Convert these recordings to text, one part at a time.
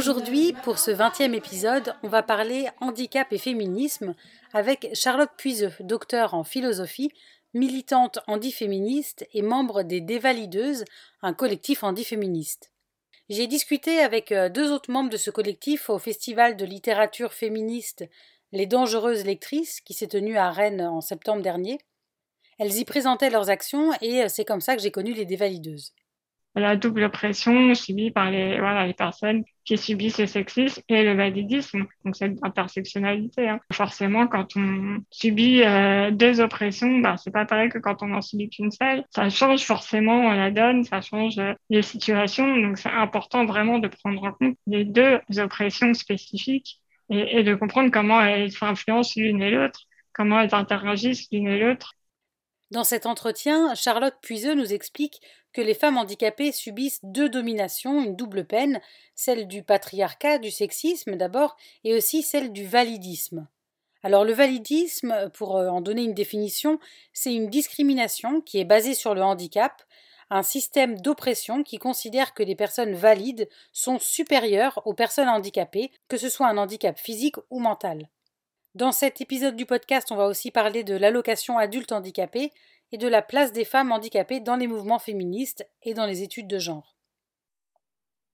Aujourd'hui, pour ce 20e épisode, on va parler handicap et féminisme avec Charlotte Puiseux, docteur en philosophie, militante handiféministe et membre des Dévalideuses, un collectif handiféministe. J'ai discuté avec euh, deux autres membres de ce collectif au festival de littérature féministe Les Dangereuses Lectrices qui s'est tenu à Rennes en septembre dernier. Elles y présentaient leurs actions et euh, c'est comme ça que j'ai connu les Dévalideuses. la double oppression subie par les, voilà, les personnes qui subissent le sexisme et le validisme, donc cette intersectionnalité. Hein. Forcément, quand on subit euh, deux oppressions, bah, c'est pas pareil que quand on en subit qu'une seule. Ça change forcément la donne, ça change euh, les situations, donc c'est important vraiment de prendre en compte les deux oppressions spécifiques et, de comprendre comment elles s'influencent l'une et l'autre, comment elles interagissent l'une et l'autre. Dans cet entretien, Charlotte Puiseux nous explique que les femmes handicapées subissent deux dominations, une double peine, celle du patriarcat, du sexisme d'abord, et aussi celle du validisme. Alors le validisme, pour euh, en donner une définition, c'est une discrimination qui est basée sur le handicap, un système d'oppression qui considère que les personnes valides sont supérieures aux personnes handicapées, que ce soit un handicap physique ou mental. Dans cet épisode du podcast, on va aussi parler de l'allocation adulte handicapé et de la place des femmes handicapées dans les mouvements féministes et dans les études de genre.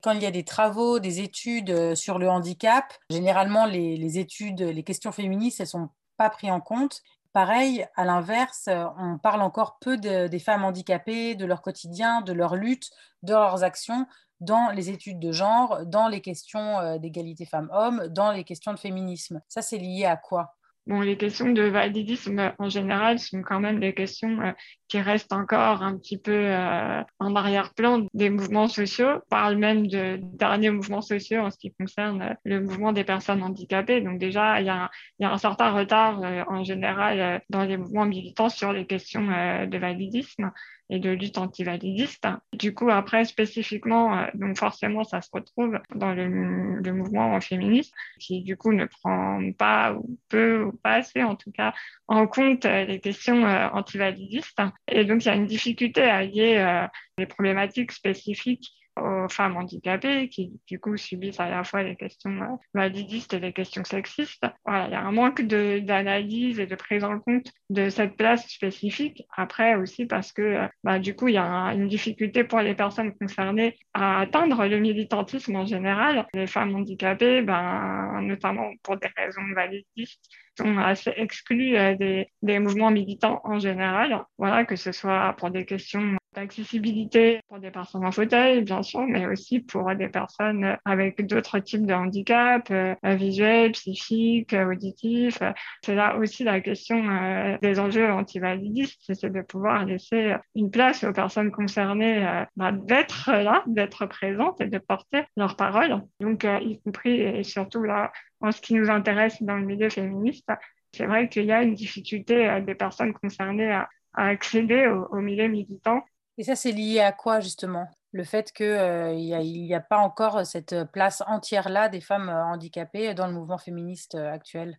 Quand il y a des travaux, des études euh, sur le handicap, généralement les, études, les questions féministes, elles sont pas prises en compte. Pareil, à l'inverse, euh, on parle encore peu de- des femmes handicapées, de leur quotidien, de leur lutte, de leurs actions dans les études de genre, dans les questions euh, d'égalité femmes-hommes, dans les questions de féminisme. Ça, c'est lié à quoi? Bon, les questions de validisme euh, en général sont quand même des questions euh, qui restent encore un petit peu euh, en arrière-plan des mouvements sociaux. On parle même de derniers mouvements sociaux en ce qui concerne le mouvement des personnes handicapées. Donc déjà, il y a, un- certain retard en général dans les mouvements militants sur les questions de validisme et de lutte antivalidiste. Du coup, après, spécifiquement, donc forcément, ça se retrouve dans le, le mouvement féministe qui, du coup, ne prend pas ou peu pas assez, en tout cas, en compte euh, les questions euh, antivalidistes. Et donc, il y a une difficulté à lier euh, les problématiques spécifiques aux femmes handicapées qui, du coup, subissent à la fois les questions validistes et les questions sexistes. Voilà, il y a un manque d'analyse et de prise en compte de cette place spécifique. Après aussi parce que, bah, du coup, il y a un- une difficulté pour les personnes concernées à atteindre le militantisme en général. Les femmes handicapées, ben, notamment pour des raisons validistes, sont assez exclues euh, des, mouvements militants en général. Voilà, que ce soit pour des questions d'accessibilité pour des personnes en fauteuil, bien sûr, mais aussi pour des personnes avec d'autres types de handicaps, euh, visuels, psychiques, auditifs. C'est là aussi la question euh, des enjeux antivalidistes, c'est de pouvoir laisser une place aux personnes concernées bah, d'être là, d'être présentes et de porter leurs paroles. Donc, y compris et surtout là, en ce qui nous intéresse dans le milieu féministe, c'est vrai qu'il y a une difficulté euh, des personnes concernées à, à accéder au, au milieu militant Et ça, c'est lié à quoi justement? Le fait qu'il n'y a, pas encore cette place entière-là des femmes euh, handicapées dans le mouvement féministe euh, actuel?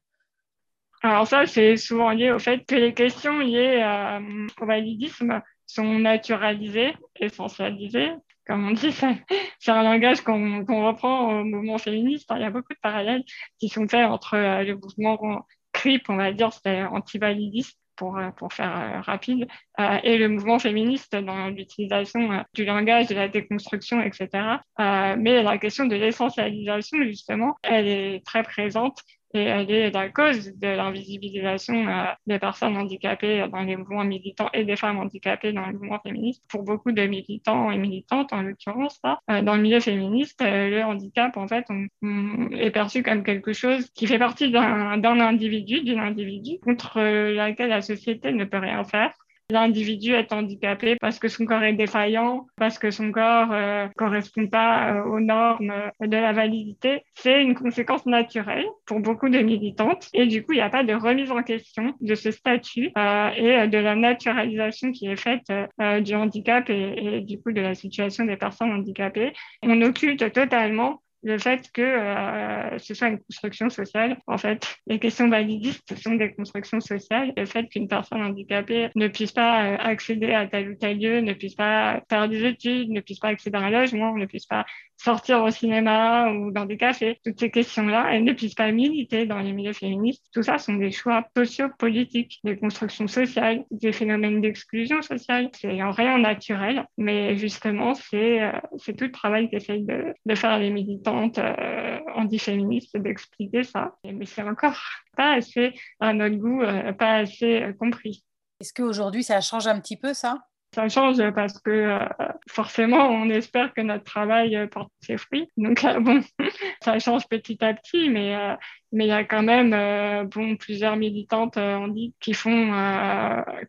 Alors ça, c'est souvent lié au fait que les questions liées euh, au validisme sont naturalisées, essentialisées. Comme on dit, c'est un langage qu'on reprend au mouvement féministe. Il y a beaucoup de parallèles qui sont faits entre euh, le mouvement CRIP, on va dire, c'est anti-validiste pour, euh, pour faire euh, rapide, et le mouvement féministe dans l'utilisation du langage, de la déconstruction, etc. Mais la question de l'essentialisation, justement, elle est très présente et elle est la cause de l'invisibilisation euh, des personnes handicapées dans les mouvements militants et des femmes handicapées dans le mouvement féministe. Pour beaucoup de militants et militantes, en l'occurrence, euh, dans le milieu féministe, euh, le handicap, en fait, on, est perçu comme quelque chose qui fait partie d'un individu, d'une individu, contre laquelle la société ne peut rien faire l'individu est handicapé parce que son corps est défaillant, parce que son corps ne correspond pas aux normes de la validité. C'est une conséquence naturelle pour beaucoup de militantes et du coup, il n'y a pas de remise en question de ce statut et de la naturalisation qui est faite du handicap et, et du coup de la situation des personnes handicapées. On occulte totalement le fait que euh, ce soit une construction sociale. En fait, les questions validistes sont des constructions sociales. Le fait qu'une personne handicapée ne puisse pas euh, accéder à tel ou tel lieu, ne puisse pas faire des études, ne puisse pas accéder à un logement, ne puisse pas sortir au cinéma ou dans des cafés, toutes ces questions-là, elles ne puissent pas militer dans les milieux féministes. Tout ça sont des choix sociopolitiques, des constructions sociales, des phénomènes d'exclusion sociale. C'est en rien naturel, mais justement, c'est euh, tout le travail qu'essayent de, de faire les militantes euh, antiféministes, d'expliquer ça. Mais c'est encore pas assez, à notre goût, euh, pas assez euh, compris. Est-ce qu'aujourd'hui, ça change un petit peu, ça? Ça change parce que euh, forcément, on espère que notre travail euh, porte ses fruits. Donc, euh, bon, ça change petit à petit, mais mais il y a quand même bon, plusieurs militantes on dit, qui font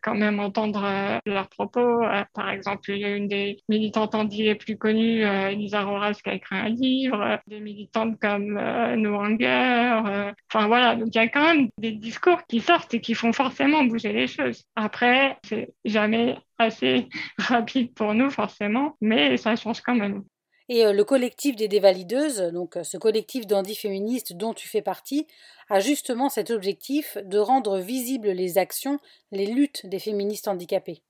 quand même entendre leurs propos. par exemple, une des militantes dit les plus connues, Elisa Roras, qui a écrit un livre, des militantes comme Noanger. Enfin voilà, donc il y a quand même des discours qui sortent et qui font forcément bouger les choses. Après, c'est jamais assez rapide pour nous forcément, mais ça change quand même. Et euh, le collectif des dévalideuses, donc euh, ce collectif d'anti-féministes dont tu fais partie, a justement cet objectif de rendre visibles les actions, les luttes des féministes handicapées.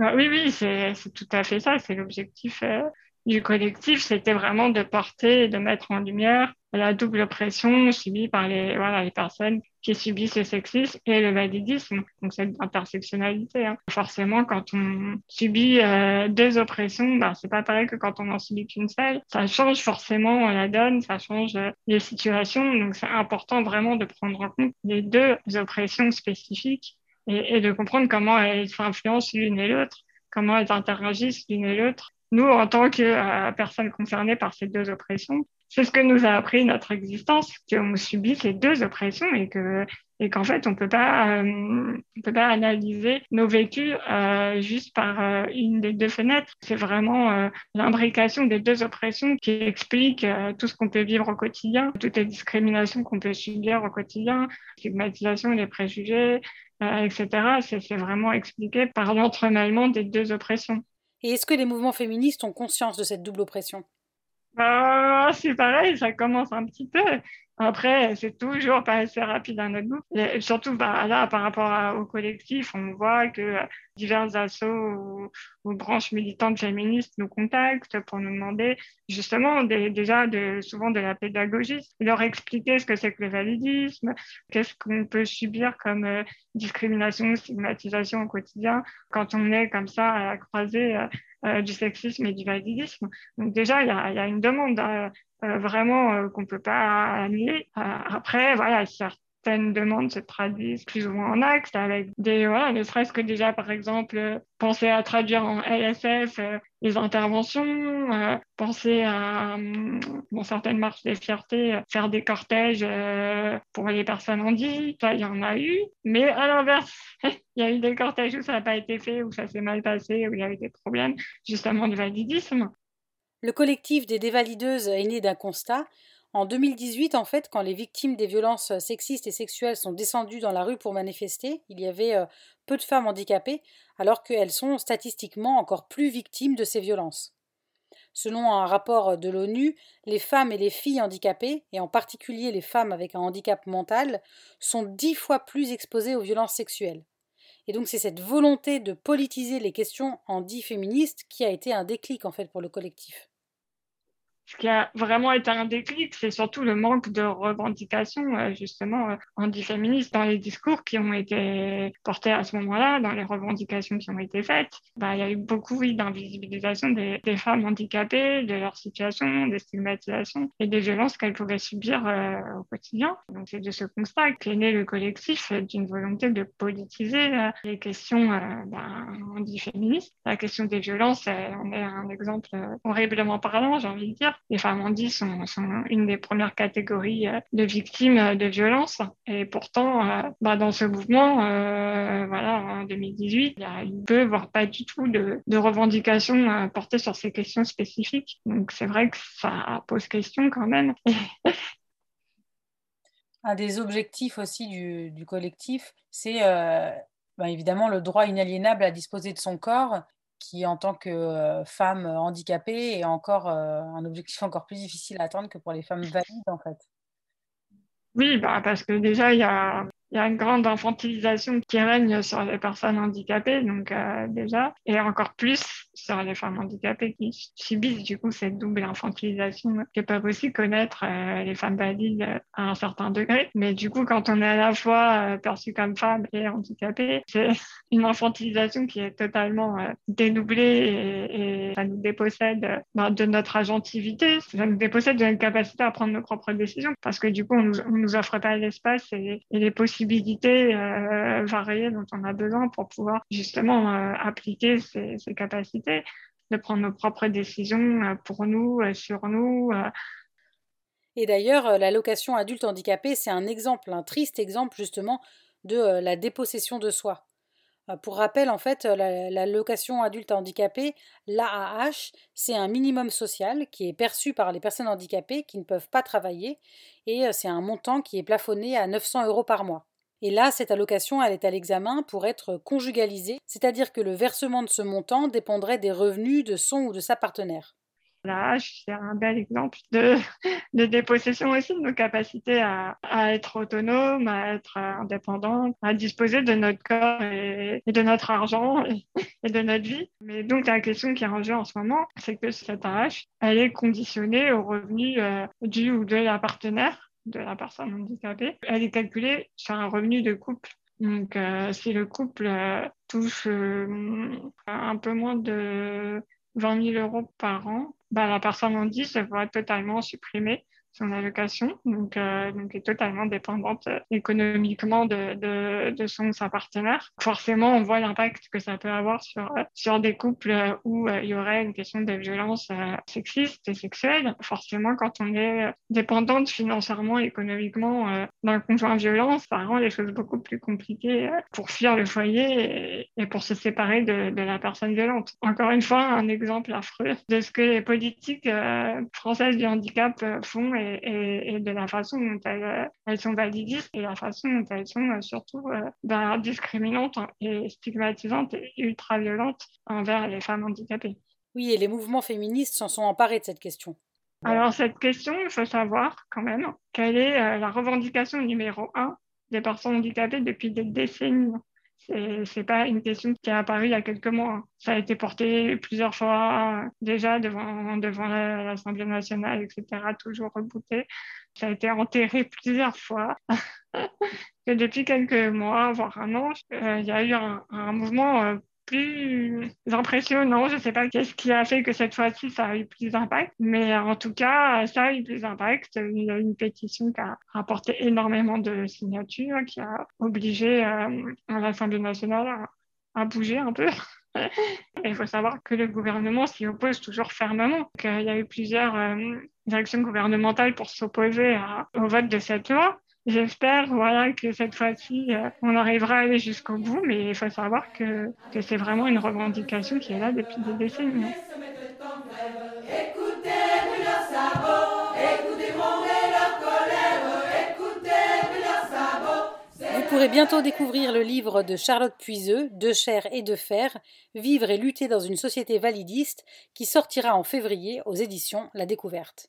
Ah oui, oui, c'est tout à fait ça, c'est l'objectif euh, du collectif, c'était vraiment de porter et de mettre en lumière la double oppression subie par les, voilà, les personnes qui subissent le sexisme et le validisme, donc cette intersectionnalité. Hein. Forcément, quand on subit euh, deux oppressions, ben, c'est pas pareil que quand on en subit qu'une seule. Ça change forcément la donne, ça change euh, les situations, donc c'est important vraiment de prendre en compte les deux oppressions spécifiques et, de comprendre comment elles s'influencent l'une et l'autre, comment elles interagissent l'une et l'autre nous, en tant que euh, personnes concernées par ces deux oppressions, c'est ce que nous a appris notre existence, qu'on subit ces deux oppressions et que et qu'en fait on peut euh, peut pas analyser nos vécus euh, juste par euh, une des deux fenêtres. C'est vraiment l'imbrication des deux oppressions qui explique tout ce qu'on peut vivre au quotidien toutes les discriminations qu'on peut subir au quotidien stigmatisation les préjugés etc c'est vraiment expliqué par l'entremêlement des deux oppressions. Et est-ce que les mouvements féministes ont conscience de cette double oppression? Bah, C'est pareil, ça commence un petit peu. Après, c'est toujours pas assez rapide à notre goût. Et surtout, bah, là, par rapport au collectif, on voit que divers assos ou, branches militantes féministes nous contactent pour nous demander justement déjà souvent de la pédagogie, leur expliquer ce que c'est que le validisme, qu'est-ce qu'on peut subir comme euh, discrimination, stigmatisation au quotidien quand on est comme ça à la croisée euh, euh, du sexisme et du validisme. Donc déjà, il y a, une demande euh, vraiment euh, qu'on peut pas annuler. Euh, après, voilà, certaines demandes se traduisent plus ou moins en actes avec des, voilà, ne serait-ce que déjà, par exemple, penser à traduire en LSF les interventions, penser à, dans certaines marches des fiertés, faire des cortèges pour les personnes ça, il y en a eu. Mais à l'inverse, il y a eu des cortèges où ça n'a pas été fait, où ça s'est mal passé, où il y a eu des problèmes, justement, du validisme. Le collectif des dévalideuses est né d'un constat. En 2018, en fait, quand les victimes des violences sexistes et sexuelles sont descendues dans la rue pour manifester, il y avait euh, peu de femmes handicapées, alors qu'elles sont statistiquement encore plus victimes de ces violences. Selon un rapport de l'ONU, les femmes et les filles handicapées, et en particulier les femmes avec un handicap mental, sont dix fois plus exposées aux violences sexuelles. Et donc c'est cette volonté de politiser les questions anti-féministes qui a été un déclic en fait pour le collectif ce qui a vraiment été un déclic, c'est surtout le manque de revendications, euh, justement, euh, antiféministes dans les discours qui ont été portés à ce moment-là, dans les revendications qui ont été faites. Bah, il y a eu beaucoup, d'invisibilisation des, femmes handicapées, de leur situation, des stigmatisations et des violences qu'elles pouvaient subir euh, au quotidien. Donc, c'est de ce constat qu'est né le collectif d'une volonté de politiser les questions bah, antiféministes. La question des violences, on est un exemple horriblement parlant, j'ai envie de dire les femmes handies sont, sont une des premières catégories de victimes de violences. Et pourtant, bah, dans ce mouvement, voilà, en 2018, il y a peu, voire pas du tout, de, revendications portées sur ces questions spécifiques. Donc c'est vrai que ça pose question quand même. Un des objectifs aussi du, collectif, c'est euh, bah, évidemment le droit inaliénable à disposer de son corps, qui en tant que femme handicapée est encore un objectif encore plus difficile à atteindre que pour les femmes valides en fait. Oui, bah parce que déjà, il y a une grande infantilisation qui règne sur les personnes handicapées, donc déjà, et encore plus sur les femmes handicapées qui subissent du coup cette double infantilisation que peuvent aussi connaître euh, les femmes valides à un certain degré. Mais du coup, quand on est à la fois euh, perçu comme femme et handicapée, c'est une infantilisation qui est totalement dénoublée et, ça nous dépossède ben, de notre agentivité, ça nous dépossède de notre capacité à prendre nos propres décisions parce que du coup, on nous, nous offre pas l'espace et, les possibilités euh, variées dont on a besoin pour pouvoir justement euh, appliquer ces, capacités, de prendre nos propres décisions euh, pour nous, sur nous. Et d'ailleurs, l'allocation adulte handicapé, c'est un exemple, un triste exemple justement de la dépossession de soi. Pour rappel, en fait, l'allocation adulte handicapé, l'AAH, c'est un minimum social qui est perçu par les personnes handicapées qui ne peuvent pas travailler et c'est un montant qui est plafonné à 900 euros par mois. Et là, cette allocation, elle est à l'examen pour être conjugalisée, c'est-à-dire que le versement de ce montant dépendrait des revenus de son ou de sa partenaire. Là, c'est un bel exemple de, dépossession aussi de nos capacités à, être autonome, à être indépendante, à disposer de notre corps et, de notre argent et, de notre vie. Mais donc, la question qui est en jeu en ce moment, c'est que cette AH, elle est conditionnée aux revenus euh, du ou de la partenaire de la personne handicapée, elle est calculée sur un revenu de couple. Donc, euh, si le couple euh, touche euh, un peu moins de 20 000 euros par an, bah, la personne handicapée va totalement supprimer son allocation, donc, euh, donc est totalement dépendante euh, économiquement de, de, de son partenaire. Forcément, on voit l'impact que ça peut avoir sur, euh, sur des couples où il y aurait une question de violence sexiste et sexuelle. Forcément, quand on est dépendante financièrement, économiquement d'un conjoint violent, ça rend les choses beaucoup plus compliquées pour fuir le foyer et, pour se séparer de, de, la personne violente. Encore une fois, un exemple affreux de ce que les politiques françaises du handicap font de la façon dont elles, elles, sont validistes et la façon dont elles sont euh, surtout euh, ben, discriminantes et stigmatisantes et ultra-violentes envers les femmes handicapées. Oui, et les mouvements féministes s'en sont emparés de cette question. Alors cette question, il faut savoir quand même quelle est euh, la revendication numéro un des personnes handicapées depuis des décennies. Ce n'est pas une question qui est apparue il y a quelques mois. Ça a été porté plusieurs fois déjà devant, devant l'Assemblée nationale, etc., toujours rebooté. Ça a été enterré plusieurs fois. Et depuis quelques mois, voire un an, euh, il y a eu un, un mouvement euh, plus impressionnant. Je ne sais pas qu'est-ce qui a fait que cette fois-ci ça a eu plus d'impact, mais en tout cas, ça a eu plus d'impact. A une pétition qui a rapporté énormément de signatures, qui a obligé euh, l'Assemblée nationale à, bouger un peu. Il faut savoir que le gouvernement s'y oppose toujours fermement. il y a eu plusieurs euh, directions gouvernementales pour s'opposer au vote de cette loi. J'espère voilà, que cette fois-ci, euh, on arrivera à aller jusqu'au bout, mais il faut savoir que, que c'est vraiment une revendication qui est là depuis des décennies. Vous pourrez bientôt découvrir le livre de Charlotte Puiseux, De chair et de fer, Vivre et lutter dans une société validiste, qui sortira en février aux éditions La Découverte.